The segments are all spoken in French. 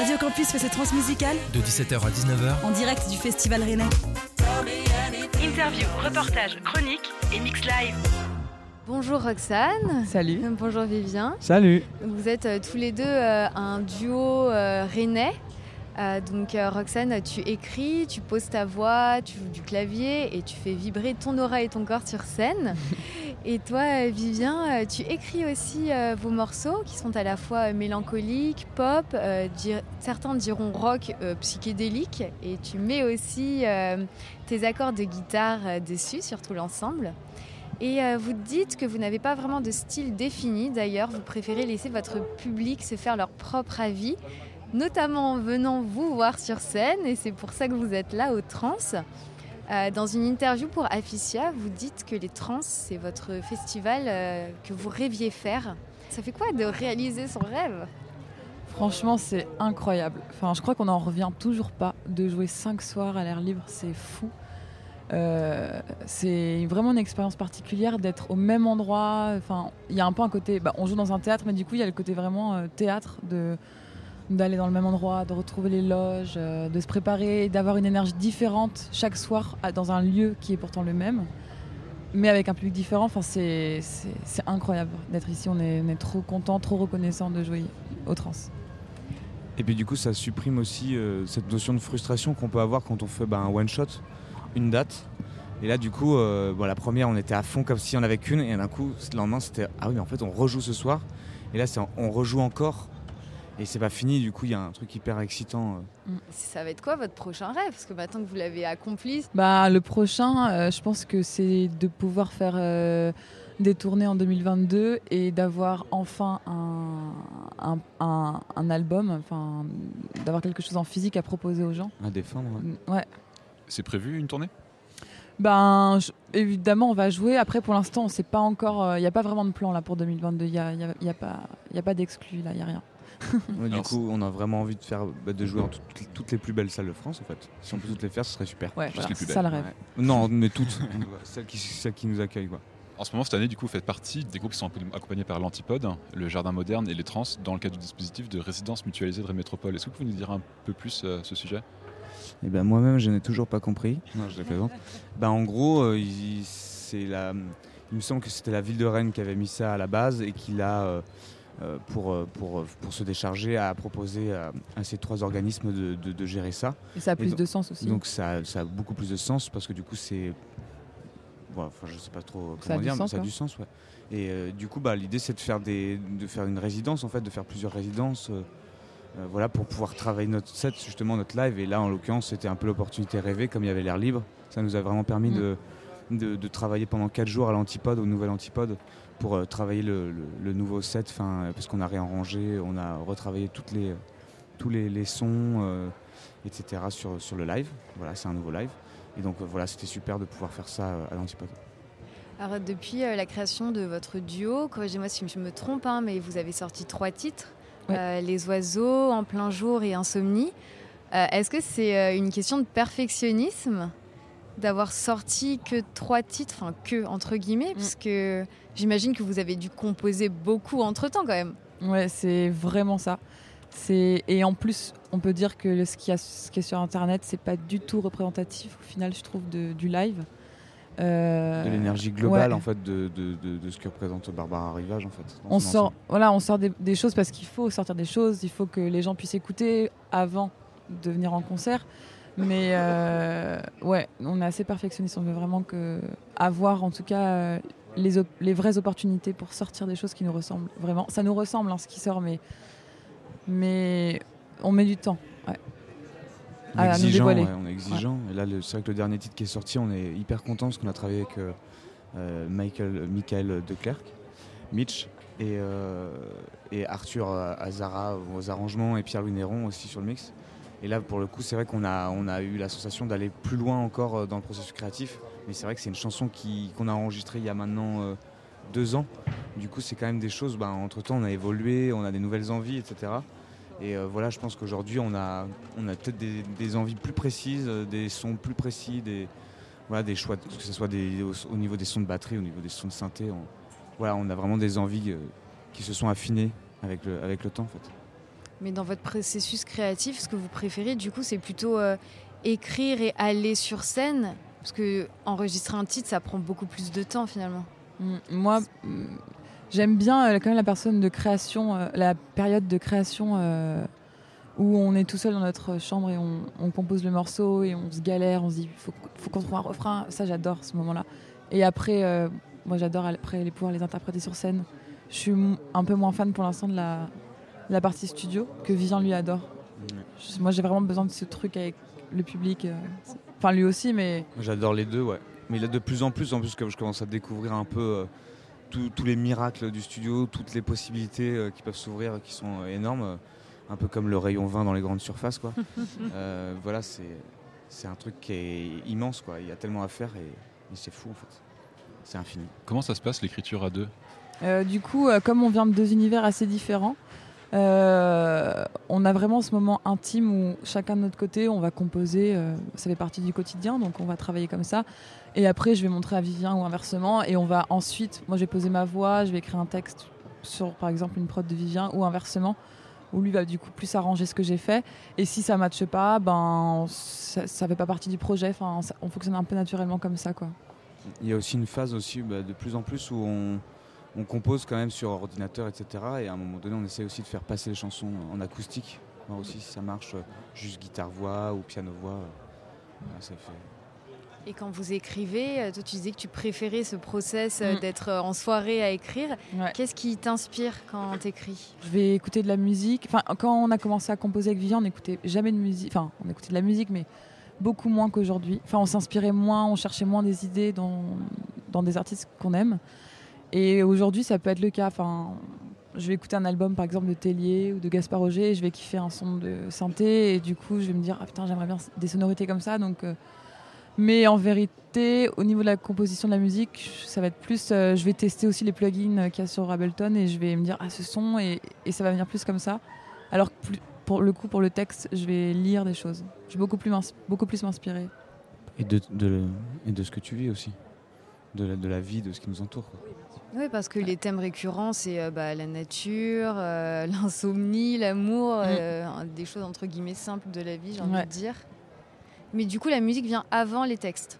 Radio Campus fait ses transmusicales de 17h à 19h en direct du Festival Rennais. Interview, reportage, chronique et mix live. Bonjour Roxane. Salut. Bonjour Vivien. Salut. Vous êtes euh, tous les deux euh, un duo euh, rennais. Euh, donc euh, Roxane, tu écris, tu poses ta voix, tu joues du clavier et tu fais vibrer ton aura et ton corps sur scène. et toi, euh, Vivien, tu écris aussi vos morceaux qui sont à la fois mélancoliques, pop, dir- certains diront rock psychédélique, et tu mets aussi tes accords de guitare dessus, sur tout l'ensemble. Et vous dites que vous n'avez pas vraiment de style défini. D'ailleurs, vous préférez laisser votre public se faire leur propre avis, notamment en venant vous voir sur scène. Et c'est pour ça que vous êtes là au Trans. Euh, dans une interview pour Afficia, vous dites que les Trans, c'est votre festival euh, que vous rêviez faire. Ça fait quoi de réaliser son rêve? Franchement, c'est incroyable. Enfin, je crois qu'on n'en revient toujours pas de jouer cinq soirs à l'air libre. C'est fou. Euh, c'est vraiment une expérience particulière d'être au même endroit. Enfin, il y a un peu un côté. bah, on joue dans un théâtre, mais du coup, il y a le côté vraiment théâtre de d'aller dans le même endroit, de retrouver les loges, euh, de se préparer, d'avoir une énergie différente chaque soir dans un lieu qui est pourtant le même, mais avec un public différent. C'est incroyable d'être ici. On est, on est trop content, trop reconnaissant de jouer au trans. Et puis du coup, ça supprime aussi euh, cette notion de frustration qu'on peut avoir quand on fait bah, un one shot, une date. Et là, du coup, euh, bon, la première, on était à fond comme si on avait qu'une, et d'un coup, le lendemain, c'était ah oui, mais en fait, on rejoue ce soir. Et là, on rejoue encore, et c'est pas fini. Du coup, il y a un truc hyper excitant. euh. Ça va être quoi votre prochain rêve? Parce que maintenant que vous l'avez accompli, Bah, le prochain, euh, je pense que c'est de pouvoir faire euh, des tournées en 2022 et d'avoir enfin un, un, un- un album, enfin, d'avoir quelque chose en physique à proposer aux gens. à défendre. ouais. Ouais. C'est prévu une tournée? Ben, je- évidemment, on va jouer. Après, pour l'instant, on sait pas encore. Il n'y a pas vraiment de plan là pour 2022. Il n'y a, y a- y a pas, y a pas d'exclus là. Il n'y a rien. Ouais, du Alors, coup, on a vraiment envie de faire, bah, de jouer dans toutes, toutes les plus belles salles de France, en fait. Si on peut toutes les faire, ce serait super. Ouais, voilà, les plus c'est ça le belles. rêve. Ouais. Non, mais toutes. celles, qui, celles qui nous accueillent, quoi. En ce moment, cette année, du coup, vous faites partie des groupes qui sont accompagnés par l'Antipode, le Jardin Moderne et les Trans dans le cadre du dispositif de résidence mutualisée de Rémétropole. Est-ce que vous pouvez nous dire un peu plus euh, ce sujet? Eh ben moi-même, je n'ai toujours pas compris. Non, je plaisante. ben, en gros, euh, il, c'est la, il me semble que c'était la ville de Rennes qui avait mis ça à la base et qui l'a, euh, pour, euh, pour, pour se décharger, a proposé à, à ces trois organismes de, de- de gérer ça. Et ça a plus donc- de sens aussi. Donc ça, ça a beaucoup plus de sens parce que du coup, c'est. Voilà, enfin, je sais pas trop Ça comment du dire, mais ça a du sens. Ouais. Et euh, du coup, bah, l'idée, c'est de faire, des, de faire une résidence, en fait, de faire plusieurs résidences. euh, euh, voilà, pour pouvoir travailler notre set, justement notre live. Et là, en l'occurrence, c'était un peu l'opportunité rêvée, comme il y avait l'air libre. Ça nous a vraiment permis Mm. de, de, de travailler pendant 4 jours à l'antipode, au nouvel antipode, pour euh, travailler le, le- le nouveau set, euh, parce qu'on a réarrangé, on a retravaillé toutes les, tous les, les sons, euh, etc. Sur, sur le live. Voilà, c'est un nouveau live. Et donc voilà, c'était super de pouvoir faire ça à l'antipode. Alors depuis euh, la création de votre duo, corrigez-moi si je me trompe, hein, mais vous avez sorti trois titres, Ouais. euh, Les oiseaux, En plein jour et Insomnie. Euh, Est-ce que c'est euh, une question de perfectionnisme? D'avoir sorti que trois titres, enfin que entre guillemets, parce que j'imagine que vous avez dû composer beaucoup entre-temps quand même. Ouais, c'est vraiment ça. C'est et en plus, on peut dire que le- ce qui, a- ce qui est sur internet, c'est pas du tout représentatif au final, je trouve, de- du live. Euh, De l'énergie globale ouais. en fait de, de- de- de ce que représente Barbara Rivage en fait. On sort, ensemble. voilà, on sort des, des choses parce qu'il faut sortir des choses. Il faut que les gens puissent écouter avant de venir en concert. Mais euh, ouais, on est assez perfectionniste. On veut vraiment que avoir en tout cas euh, les, vraies opportunités pour sortir des choses qui nous ressemblent vraiment. Ça nous ressemble hein, ce qui sort, mais mais on met du temps. Ouais. On est exigeant, ouais, on est exigeant. Et là, c'est vrai que le dernier titre qui est sorti, on est hyper content parce qu'on a travaillé avec euh, Michael, Michael Declercq, Mitch et, euh, et Arthur Azara aux arrangements et Pierre-Louis Néron aussi sur le mix. Et là, pour le coup, c'est vrai qu'on a, on a eu la sensation d'aller plus loin encore euh, dans le processus créatif. Mais c'est vrai que c'est une chanson qu'on a enregistrée il y a maintenant euh, deux ans. Du coup, c'est quand même des choses, ben, entre-temps, on a évolué, on a des nouvelles envies, etc. Et euh, voilà, je pense qu'aujourd'hui, on a, on a peut-être des, envies plus précises, des sons plus précis, des, voilà, des choix, que ce soit au, au niveau des sons de batterie, au niveau des sons de synthé. On, voilà, on a vraiment des envies qui se sont affinées avec le, avec le temps. En fait. Mais dans votre processus créatif, ce que vous préférez, du coup, c'est plutôt euh, écrire et aller sur scène Parce que enregistrer un titre, ça prend beaucoup plus de temps finalement. Mm, Moi, mm, j'aime bien euh, quand même la personne de création, euh, la période de création où on est tout seul dans notre chambre et on, compose le morceau et on se galère, on se dit faut, faut qu'on trouve un refrain. Ça, j'adore ce moment-là. Et après, moi, j'adore après les pouvoir les interpréter sur scène. Je suis un peu moins fan pour l'instant de la, la partie studio que Vivian lui adore. Je- Moi, j'ai vraiment besoin de ce truc avec le public. euh, Enfin, lui aussi, mais J'adore les deux, ouais. Mais là, de plus en plus, en plus, que je commence à découvrir un peu euh, tous- tous les miracles du studio, toutes les possibilités euh, qui peuvent s'ouvrir, qui sont euh, énormes. euh, un peu comme le rayon 20 dans les grandes surfaces, quoi. Euh, voilà, c'est c'est un truc qui est immense, quoi. Il y a tellement à faire et, et c'est fou, en fait. C'est infini. Comment ça se passe l'écriture à deux? Euh, du coup, euh, comme on vient de deux univers assez différents, euh, on a vraiment ce moment intime où chacun de notre côté, on va composer. euh, ça fait partie du quotidien, donc on va travailler comme ça. Et après, je vais montrer à Vivien ou inversement. Et on va ensuite, moi, je vais poser ma voix, je vais écrire un texte sur, par exemple, une prod de Vivien ou inversement, où lui va du coup plus arranger ce que j'ai fait. Et si ça matche pas, ben ça, ça fait pas partie du projet. Enfin, on fonctionne un peu naturellement comme ça, quoi. Il y a aussi une phase aussi bah, de plus en plus où on, on compose quand même sur ordinateur, etc. Et à un moment donné, on essaie aussi de faire passer les chansons en acoustique. Voir aussi si ça marche, euh, juste guitare-voix ou piano-voix. euh, voilà, ça fait... Et quand vous écrivez, euh, toi tu disais que tu préférais ce process Mm. d'être en soirée à écrire. Ouais. Qu'est-ce qui t'inspire quand t'écris? Je vais écouter de la musique. Enfin, quand on a commencé à composer avec Vivian, on n'écoutait jamais de musique. Enfin, on écoutait de la musique, mais beaucoup moins qu'aujourd'hui. Enfin, on s'inspirait moins, on cherchait moins des idées dans, dans des artistes qu'on aime. Et aujourd'hui, ça peut être le cas. Enfin, je vais écouter un album, par exemple, de Tellier ou de Gaspard Roger, et je vais kiffer un son de synthé, et du coup, je vais me dire, ah putain, j'aimerais bien des sonorités comme ça. Donc, euh, mais en vérité, au niveau de la composition de la musique, ça va être plus. euh, je vais tester aussi les plugins euh, qu'il y a sur Ableton et je vais me dire ah ce son et, ça va venir plus comme ça. Alors que pour le coup pour le texte, je vais lire des choses. Je vais beaucoup plus m'inspirer. Et de- et de ce que tu vis aussi. De la, de la vie, de ce qui nous entoure. quoi. Oui, parce que les thèmes récurrents, c'est euh, bah, la nature, euh, l'insomnie, l'amour, euh, des choses entre guillemets simples de la vie, j'ai envie Ouais. de dire. Mais du coup, la musique vient avant les textes.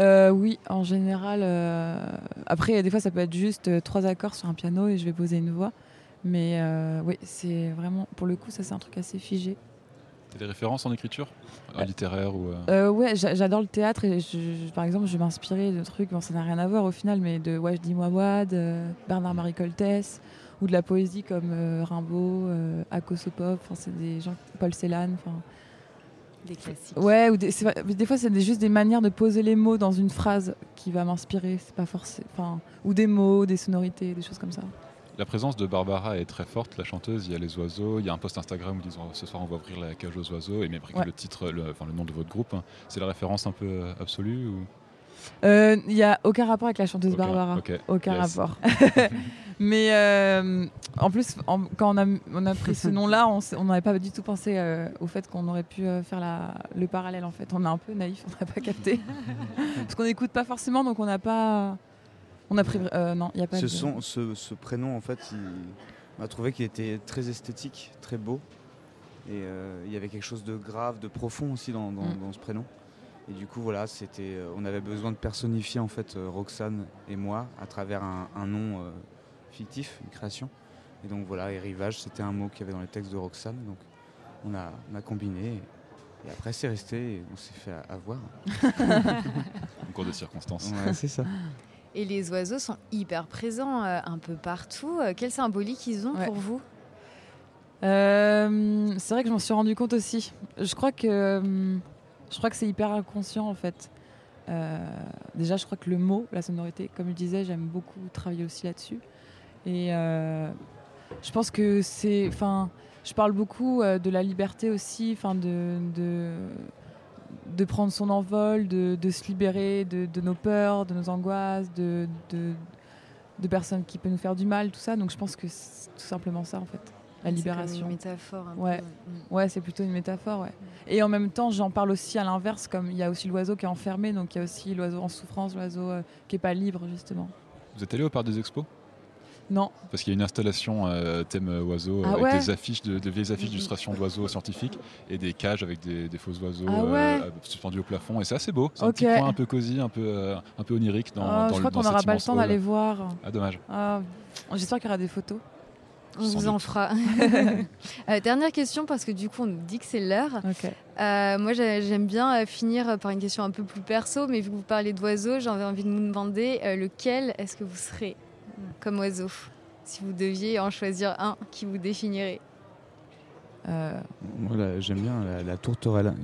Euh, oui, en général. euh, Après, des fois, ça peut être juste euh, trois accords sur un piano et je vais poser une voix. Mais euh, oui, c'est vraiment pour le coup, ça c'est un truc assez figé. T'as des références en écriture Euh, Littéraire ou. euh, Euh, ouais, j'adore le théâtre et je- je- par exemple, je vais m'inspirer de trucs, bon, ça n'a rien à voir au final, mais de Wajdi Mouawad, euh, Bernard-Marie Coltès, ou de la poésie comme euh, Rimbaud, euh, Akosopop, enfin, c'est des gens, Paul Celan, enfin. Des classiques. Ouais, ou des, des fois, c'est juste des manières de poser les mots dans une phrase qui va m'inspirer, c'est pas forcément. Ou des mots, des sonorités, des choses comme ça. La présence de Barbara est très forte, la chanteuse. Il y a les oiseaux, il y a un post Instagram où ils disent ce soir on va ouvrir la cage aux oiseaux et même Ouais. le titre, le, enfin, le nom de votre groupe. C'est la référence un peu euh, absolue ou... Euh, Il y a aucun rapport avec la chanteuse Barbara. Aucun yes. rapport. Mais euh, en plus, en- quand on a, on a pris ce nom-là, on n'avait pas du tout pensé euh, au fait qu'on aurait pu faire la, le parallèle. En fait, on est un peu naïf, on n'a pas capté. Parce qu'on n'écoute pas forcément, donc on n'a pas. On a pris. euh, non, il n'y a pas Ce, de. son, ce, ce prénom, en fait, il m'a trouvé qu'il était très esthétique, très beau. Et euh, il y avait quelque chose de grave, de profond aussi dans, dans- Mm. dans ce prénom. Et du coup, voilà, c'était, euh, on avait besoin de personnifier en fait euh, Roxane et moi à travers un, un nom euh, fictif, une création. Et donc voilà, et rivage, c'était un mot qu'il y avait dans les textes de Roxane. Donc on a, on a combiné. Et, et après, c'est resté et on s'est fait avoir. en cours de circonstances. Ouais, c'est ça. Et les oiseaux sont hyper présents euh, un peu partout. Euh, quelle symbolique ils ont Ouais. pour vous? Euh, c'est vrai que je m'en suis rendu compte aussi. Je crois que je crois que c'est hyper inconscient en fait. Euh, déjà, je crois que le mot, la sonorité, comme je disais, j'aime beaucoup travailler aussi là-dessus. Et euh, je pense que c'est, enfin, je parle beaucoup de la liberté aussi, enfin de, de de prendre son envol, de, de se libérer de, de nos peurs, de nos angoisses, de, de de personnes qui peuvent nous faire du mal, tout ça. Donc je pense que c'est tout simplement ça en fait, la C'est libération. une métaphore. un Ouais. peu. Ouais, c'est plutôt une métaphore, ouais. Et en même temps, j'en parle aussi à l'inverse, comme il y a aussi l'oiseau qui est enfermé, donc il y a aussi l'oiseau en souffrance, l'oiseau euh, qui est pas libre, justement. Vous êtes allé au parc des expos? Non. Parce qu'il y a une installation euh, thème euh, oiseau Ah avec ouais des affiches, de, de vieilles affiches d'illustration d'oiseaux scientifiques et des cages avec des, des faux oiseaux Ah ouais. euh, suspendus au plafond. Et c'est assez beau. C'est un Ok. petit coin un peu cosy, un peu, euh, un peu onirique dans, Ah, dans je crois qu'on n'aura pas le temps d'aller voir. Ah, dommage. Ah, J'espère qu'il y aura des photos. On vous en fera. Euh, dernière question, parce que du coup, on nous dit que c'est l'heure. Euh, moi, j'ai- j'aime bien euh, finir par une question un peu plus perso, mais vu que vous parlez d'oiseaux, j'avais envie de vous demander euh, lequel est-ce que vous serez comme oiseau Si vous deviez en choisir un qui vous définirait. Euh, Moi, là, j'aime bien la, la tourterelle.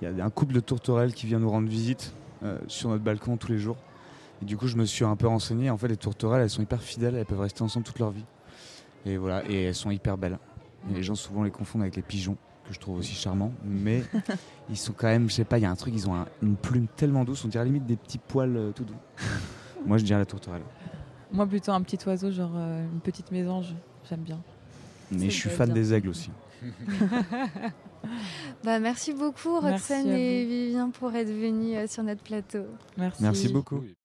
Il y a un couple de tourterelles qui vient nous rendre visite euh, sur notre balcon tous les jours. Et du coup, je me suis un peu renseigné. En fait, les tourterelles, elles sont hyper fidèles. Elles peuvent rester ensemble toute leur vie. Et voilà, et elles sont hyper belles. Et les gens souvent les confondent avec les pigeons, que je trouve aussi charmants. Mais ils sont quand même, je sais pas, il y a un truc, ils ont un- une plume tellement douce. On dirait limite des petits poils euh, tout doux. Moi, je dirais la tourterelle. Moi, plutôt un petit oiseau, genre euh, une petite mésange. J'aime bien. Mais je suis fan bien. des aigles aussi. Bah, merci beaucoup, Roxane et. Vivien, pour être venus euh, sur notre plateau. Merci. Merci beaucoup. Oui.